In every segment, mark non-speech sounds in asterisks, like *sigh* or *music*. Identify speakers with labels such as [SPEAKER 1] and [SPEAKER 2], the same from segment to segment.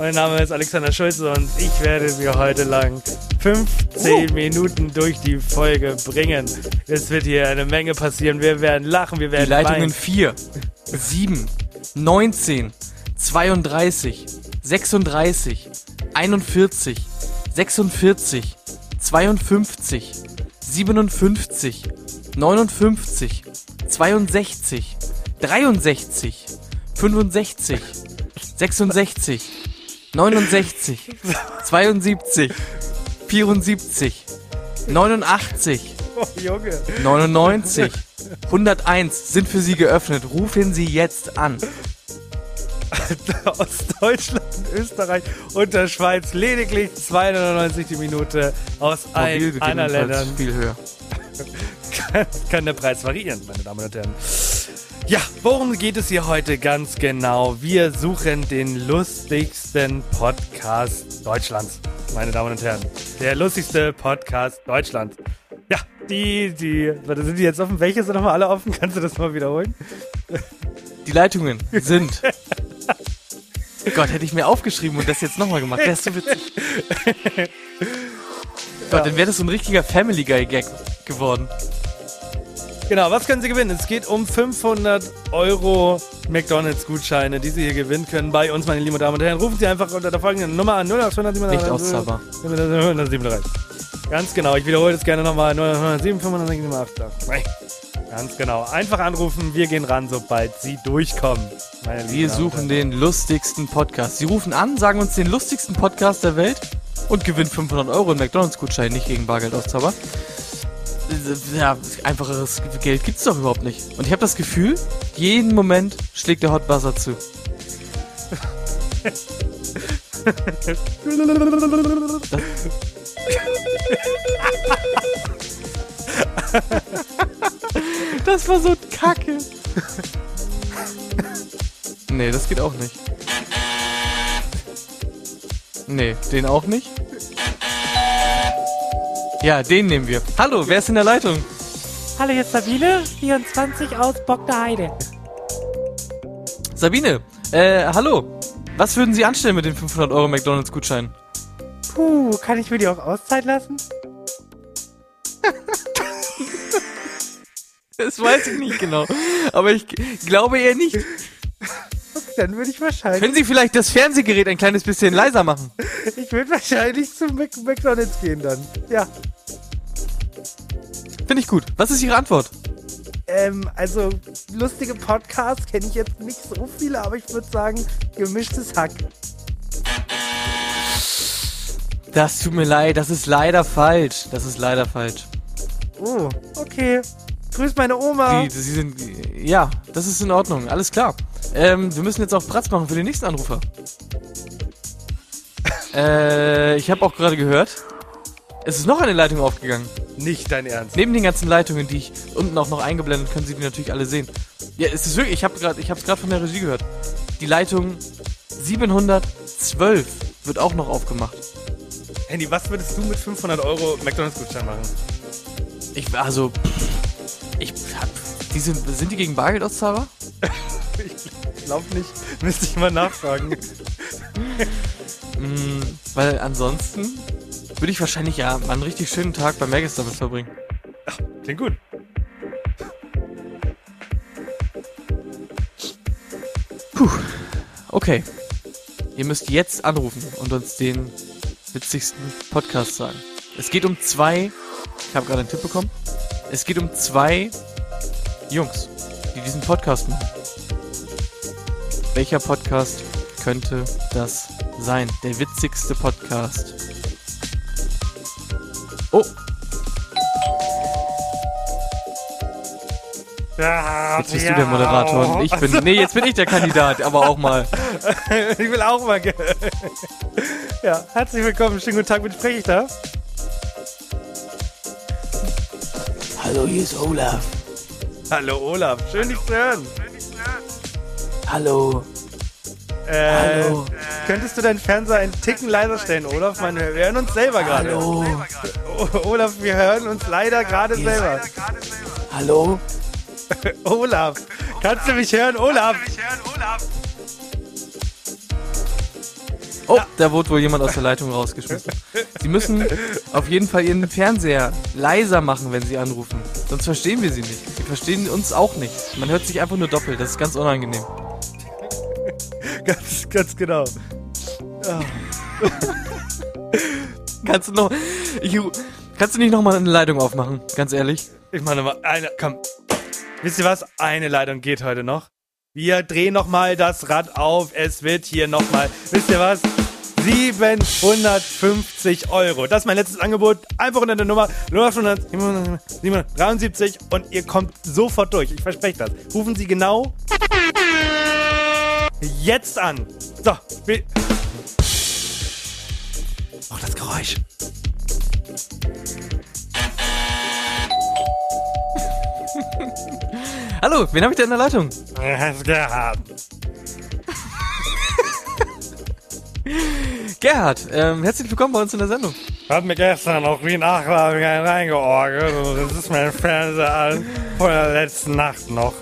[SPEAKER 1] Mein Name ist Alexander Schulze und ich werde Sie heute lang 15 uh. Minuten durch die Folge bringen. Es wird hier eine Menge passieren. Wir werden lachen, wir werden
[SPEAKER 2] Die Leitungen 4, 7, 19, 32, 36, 41, 46, 52, 57, 59, 62, 63, 65, 66, 69, 72, 74, 89, oh, Junge. 99, 101 sind für Sie geöffnet. Rufen Sie jetzt an.
[SPEAKER 1] Aus Deutschland, Österreich und der Schweiz lediglich 290 die Minute aus allen anderen Ländern.
[SPEAKER 2] Viel höher. *laughs*
[SPEAKER 1] kann, kann der Preis variieren, meine Damen und Herren. Ja, worum geht es hier heute ganz genau? Wir suchen den lustigsten Podcast Deutschlands, meine Damen und Herren. Der lustigste Podcast Deutschlands. Ja, die, die, warte, sind die jetzt offen? Welche sind nochmal alle offen? *laughs* Kannst du das mal wiederholen?
[SPEAKER 2] Die Leitungen sind. *laughs* Gott, hätte ich mir aufgeschrieben und das jetzt nochmal gemacht. Wärst du witzig. *laughs* Gott, dann wäre das so ein richtiger Family Guy Gag geworden.
[SPEAKER 1] Genau, was können Sie gewinnen? Es geht um 500 Euro McDonalds-Gutscheine, die Sie hier gewinnen können bei uns, meine lieben Damen und Herren. Rufen Sie einfach unter der folgenden Nummer an 0800
[SPEAKER 2] Nicht auszahler.
[SPEAKER 1] 137. Ganz genau, ich wiederhole das gerne nochmal. 007 567 Ganz genau. Einfach anrufen, wir gehen ran, sobald Sie durchkommen.
[SPEAKER 2] Wir suchen den lustigsten Podcast. Sie rufen an, sagen uns den lustigsten Podcast der Welt und gewinnen 500 Euro in McDonalds-Gutschein, nicht gegen Bargeld auszahler ja, einfacheres Geld gibt's doch überhaupt nicht. Und ich habe das Gefühl, jeden Moment schlägt der Hot Buzzer zu. *laughs* Das war so kacke. Nee, das geht auch nicht. Nee, den auch nicht. Ja, den nehmen wir. Hallo, wer ist in der Leitung?
[SPEAKER 3] Hallo, hier ist Sabine, 24 aus Bock der Heide.
[SPEAKER 2] Sabine, äh, hallo. Was würden Sie anstellen mit den 500 Euro McDonalds-Gutschein?
[SPEAKER 3] Puh, kann ich mir die auch Auszeit lassen? *laughs*
[SPEAKER 2] das weiß ich nicht genau. Aber ich glaube eher nicht. *laughs*
[SPEAKER 3] Dann würde ich wahrscheinlich.
[SPEAKER 2] Können Sie vielleicht das Fernsehgerät ein kleines bisschen leiser machen?
[SPEAKER 3] Ich würde wahrscheinlich zum McDonalds gehen dann. Ja.
[SPEAKER 2] Finde ich gut. Was ist Ihre Antwort?
[SPEAKER 3] Ähm, also lustige Podcasts kenne ich jetzt nicht so viele, aber ich würde sagen, gemischtes Hack.
[SPEAKER 2] Das tut mir leid, das ist leider falsch. Das ist leider falsch.
[SPEAKER 3] Oh, okay. Grüß meine Oma.
[SPEAKER 2] Die, sie sind. Ja, das ist in Ordnung. Alles klar. Ähm, wir müssen jetzt auch Platz machen für den nächsten Anrufer. *laughs* äh, ich habe auch gerade gehört, es ist noch eine Leitung aufgegangen.
[SPEAKER 1] Nicht dein Ernst.
[SPEAKER 2] Neben den ganzen Leitungen, die ich unten auch noch eingeblendet, können Sie die natürlich alle sehen. Ja, es ist wirklich, ich habe gerade, ich habe es gerade von der Regie gehört. Die Leitung 712 wird auch noch aufgemacht.
[SPEAKER 1] Handy, was würdest du mit 500 Euro McDonalds-Gutschein machen?
[SPEAKER 2] Ich, also, ich hab, die sind, sind die gegen Bargeld auszahlbar? *laughs*
[SPEAKER 1] ich glaube nicht. Müsste ich mal nachfragen. *laughs*
[SPEAKER 2] mm, weil ansonsten würde ich wahrscheinlich ja einen richtig schönen Tag bei Magus damit verbringen.
[SPEAKER 1] Ach, klingt gut.
[SPEAKER 2] Puh. Okay. Ihr müsst jetzt anrufen und uns den witzigsten Podcast sagen. Es geht um zwei. Ich habe gerade einen Tipp bekommen. Es geht um zwei Jungs, die diesen Podcast machen. Welcher Podcast könnte das sein? Der witzigste Podcast. Oh.
[SPEAKER 1] Ja,
[SPEAKER 2] jetzt bist ja. du der Moderator und ich bin. Nee, jetzt bin ich der Kandidat, aber auch mal. *laughs*
[SPEAKER 1] ich will auch mal. *laughs* ja, herzlich willkommen. Schönen guten Tag, mit spreche ich da?
[SPEAKER 4] Hallo, hier ist Olaf.
[SPEAKER 1] Hallo Olaf, schön dich zu hören.
[SPEAKER 4] Hallo.
[SPEAKER 1] Äh, Hallo. Könntest du deinen Fernseher einen Ticken leiser stellen, Olaf? Man, wir hören uns selber gerade.
[SPEAKER 4] Hallo.
[SPEAKER 1] Olaf, wir hören uns leider gerade selber.
[SPEAKER 4] Hallo? *laughs*
[SPEAKER 1] Olaf, kannst du mich hören, Olaf?
[SPEAKER 2] Oh, da wurde wohl jemand aus der Leitung rausgeschmissen. Sie müssen auf jeden Fall Ihren Fernseher leiser machen, wenn Sie anrufen. Sonst verstehen wir Sie nicht. Sie verstehen uns auch nicht. Man hört sich einfach nur doppelt. Das ist ganz unangenehm.
[SPEAKER 1] Ganz, ganz genau. *laughs*
[SPEAKER 2] Kannst du noch... Ich, kannst du nicht nochmal eine Leitung aufmachen? Ganz ehrlich.
[SPEAKER 1] Ich meine mal, eine, komm. Wisst ihr was? Eine Leitung geht heute noch. Wir drehen nochmal das Rad auf. Es wird hier nochmal, wisst ihr was? 750 Euro. Das ist mein letztes Angebot. Einfach unter der Nummer 0773 und ihr kommt sofort durch. Ich verspreche das. Rufen Sie genau jetzt an. So, wir- Auch das Geräusch. *laughs*
[SPEAKER 2] Hallo, wen habe ich da in der Leitung?
[SPEAKER 1] Gerhard. *laughs*
[SPEAKER 2] Gerhard, ähm, herzlich willkommen bei uns in der Sendung.
[SPEAKER 1] Hat mir gestern auch wie Nachlage reingeorgelt. und Das ist mein Fernseher an von der letzten Nacht noch.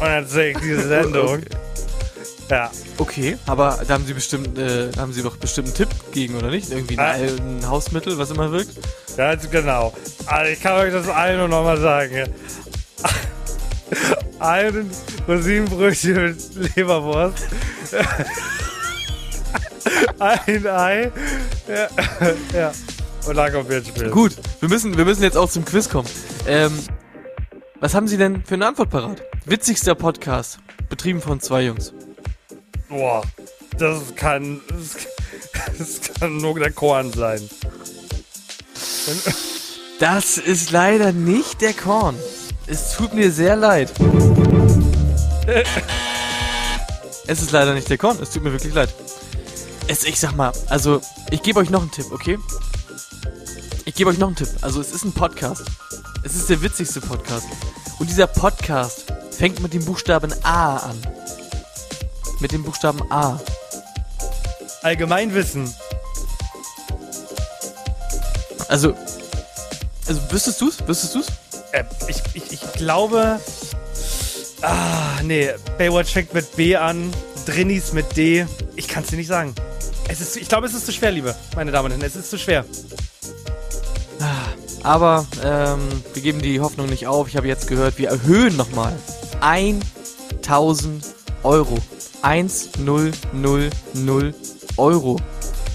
[SPEAKER 1] Und jetzt sehe ich diese *laughs* Sendung. Ja.
[SPEAKER 2] Okay, aber da haben Sie bestimmt, äh, haben Sie doch bestimmt einen Tipp gegen, oder nicht? Irgendwie
[SPEAKER 1] Ah.
[SPEAKER 2] ein, ein Hausmittel, was immer wirkt?
[SPEAKER 1] Ganz genau. Also ich kann euch das allen nur nochmal sagen. *laughs* Ein Rosinenbrötchen mit Leberwurst. *laughs* Ein Ei. Ja. ja. Und dann kommt Bierspiel.
[SPEAKER 2] Gut, wir müssen, wir müssen jetzt auch zum Quiz kommen. Ähm, was haben Sie denn für eine Antwort parat? Witzigster Podcast, betrieben von zwei Jungs.
[SPEAKER 1] Boah. Das kann. Das, *laughs* das kann nur der Korn sein.
[SPEAKER 2] Das ist leider nicht der Korn. Es tut mir sehr leid. *laughs* Es ist leider nicht der Korn, es tut mir wirklich leid. Es, ich sag mal, also, ich gebe euch noch einen Tipp, okay? Ich gebe euch noch einen Tipp. Also, es ist ein Podcast. Es ist der witzigste Podcast. Und dieser Podcast fängt mit dem Buchstaben A an. Mit dem Buchstaben A.
[SPEAKER 1] Allgemeinwissen.
[SPEAKER 2] Also, also wüsstest du's? Wüsstest du's?
[SPEAKER 1] Äh, ich, ich, ich glaube. Ah, nee. Baywatch fängt mit B an. Drinnies mit D. Ich kann es dir nicht sagen. Es ist, ich glaube, es ist zu schwer, liebe meine Damen und Herren. Es ist zu schwer.
[SPEAKER 2] Aber ähm, wir geben die Hoffnung nicht auf. Ich habe jetzt gehört, wir erhöhen nochmal 1000 Euro. 1000 Euro.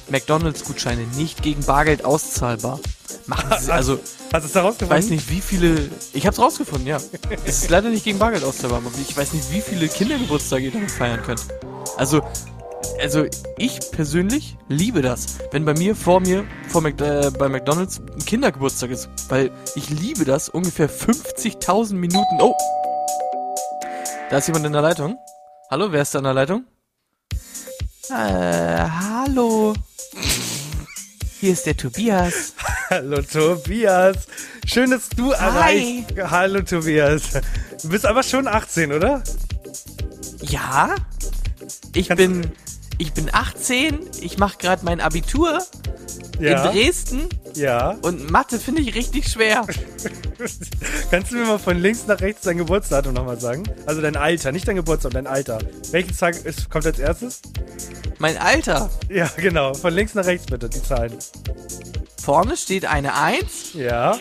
[SPEAKER 2] McDonalds-Gutscheine nicht gegen Bargeld auszahlbar. Machen Sie, also,
[SPEAKER 1] Hast du es da
[SPEAKER 2] ich
[SPEAKER 1] rausgefunden?
[SPEAKER 2] weiß nicht, wie viele. Ich hab's rausgefunden, ja. Es ist leider nicht gegen Bargeld auszahlbar, aber ich weiß nicht, wie viele Kindergeburtstage ihr damit feiern könnt. Also, also ich persönlich liebe das, wenn bei mir vor mir vor Mac, äh, bei McDonald's ein Kindergeburtstag ist, weil ich liebe das ungefähr 50.000 Minuten. Oh, da ist jemand in der Leitung. Hallo, wer ist da in der Leitung? Äh, hallo. Hier ist der Tobias. *laughs*
[SPEAKER 1] Hallo Tobias. Schön, dass du erreicht. Hallo Tobias. Du bist aber schon 18, oder?
[SPEAKER 2] Ja, ich
[SPEAKER 1] Kannst-
[SPEAKER 2] bin ich bin 18, ich mache gerade mein Abitur in Dresden
[SPEAKER 1] Ja.
[SPEAKER 2] und Mathe finde ich richtig schwer. *laughs*
[SPEAKER 1] Kannst du mir mal von links nach rechts dein Geburtsdatum nochmal sagen? Also dein Alter, nicht dein Geburtstag, dein Alter. Welchen Tag ist, kommt als erstes?
[SPEAKER 2] Mein Alter,
[SPEAKER 1] Ja, genau. Von links nach rechts bitte, die Zahlen.
[SPEAKER 2] vorne steht eine 1
[SPEAKER 1] Ja.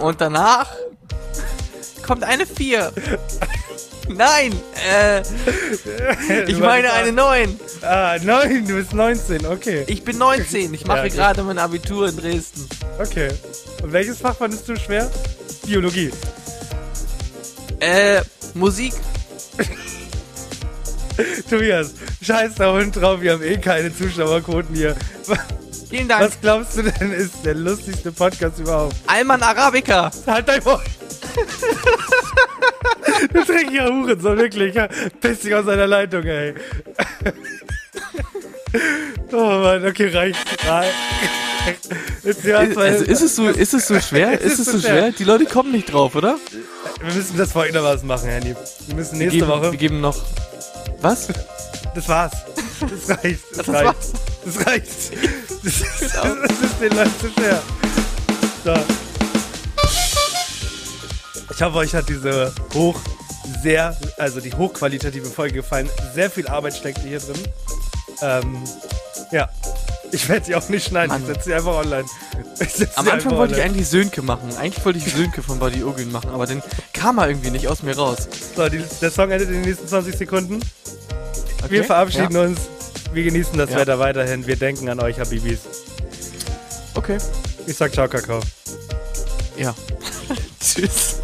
[SPEAKER 2] und danach kommt eine 4. *laughs* Nein, äh, ich meine eine 9.
[SPEAKER 1] Ah, neun, du bist 19, okay.
[SPEAKER 2] Ich bin 19, ich mache
[SPEAKER 1] Ja, gut.
[SPEAKER 2] gerade mein Abitur in Dresden.
[SPEAKER 1] Okay. Und welches Fach fandest du schwer? Biologie.
[SPEAKER 2] Äh, Musik. *laughs*
[SPEAKER 1] Tobias, scheiß da Hund drauf, wir haben eh keine Zuschauerquoten hier.
[SPEAKER 2] Vielen Dank.
[SPEAKER 1] Was glaubst du denn ist der lustigste Podcast überhaupt?
[SPEAKER 2] Alman Arabica.
[SPEAKER 1] Halt dein Maul! *laughs* du dreckiger Hurensohn, wirklich. ja. Piss dich aus seiner Leitung, ey. oh Mann, okay, reicht. Jetzt, ja,
[SPEAKER 2] Ist, also, ist es so, ist es so schwer? Ist es so schwer? Die Leute kommen nicht drauf, oder?
[SPEAKER 1] wir müssen das folgendermaßen machen, Handy. Wir müssen nächste
[SPEAKER 2] wir geben,
[SPEAKER 1] Woche.
[SPEAKER 2] Wir geben noch. Was?
[SPEAKER 1] Das war's. Das reicht. Das,
[SPEAKER 2] Das
[SPEAKER 1] reicht.
[SPEAKER 2] war's.
[SPEAKER 1] Das reicht. Das *laughs* ist, das ist den Leuten zu schwer. So. Ich hoffe, euch hat diese hoch, sehr, also die hochqualitative Folge gefallen. Sehr viel Arbeit steckte hier drin. Ähm, Ja. Ich werde sie auch nicht schneiden,
[SPEAKER 2] Mann.
[SPEAKER 1] ich setze sie einfach online. Ich
[SPEAKER 2] Am Anfang wollte ich
[SPEAKER 1] online.
[SPEAKER 2] eigentlich Sönke machen. Eigentlich wollte ich Sönke von Buddy Ogün machen, aber den kam er irgendwie nicht aus mir raus.
[SPEAKER 1] So, die, der Song endet in den nächsten 20 Sekunden.
[SPEAKER 2] Okay?
[SPEAKER 1] Wir verabschieden
[SPEAKER 2] ja.
[SPEAKER 1] uns. Wir genießen das
[SPEAKER 2] Ja.
[SPEAKER 1] Wetter weiterhin. Wir denken an euch, Habibis.
[SPEAKER 2] Okay.
[SPEAKER 1] Ich sag ciao, Kakao.
[SPEAKER 2] Ja. *laughs* Tschüss.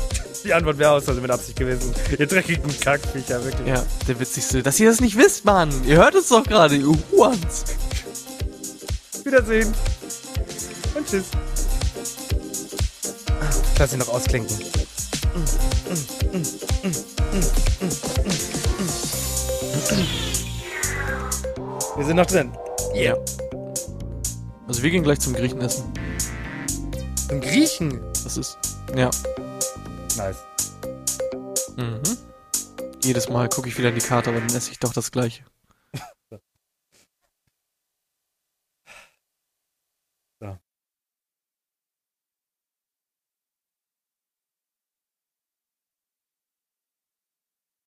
[SPEAKER 1] Die Antwort wäre aus, also mit Absicht gewesen. Ihr dreckigen Kackviecher, wirklich.
[SPEAKER 2] Ja, der witzigste. Dass ihr das nicht wisst, Mann. Ihr hört es doch gerade, ihr Huans.
[SPEAKER 1] Wiedersehen. Und tschüss. Lass ihn noch ausklinken. Wir sind noch drin.
[SPEAKER 2] Ja. Also wir gehen gleich zum Griechen essen.
[SPEAKER 1] Zum Griechen.
[SPEAKER 2] Das ist. Ja.
[SPEAKER 1] Nice.
[SPEAKER 2] Mhm. Jedes Mal gucke ich wieder in die Karte, aber dann esse ich doch das gleiche.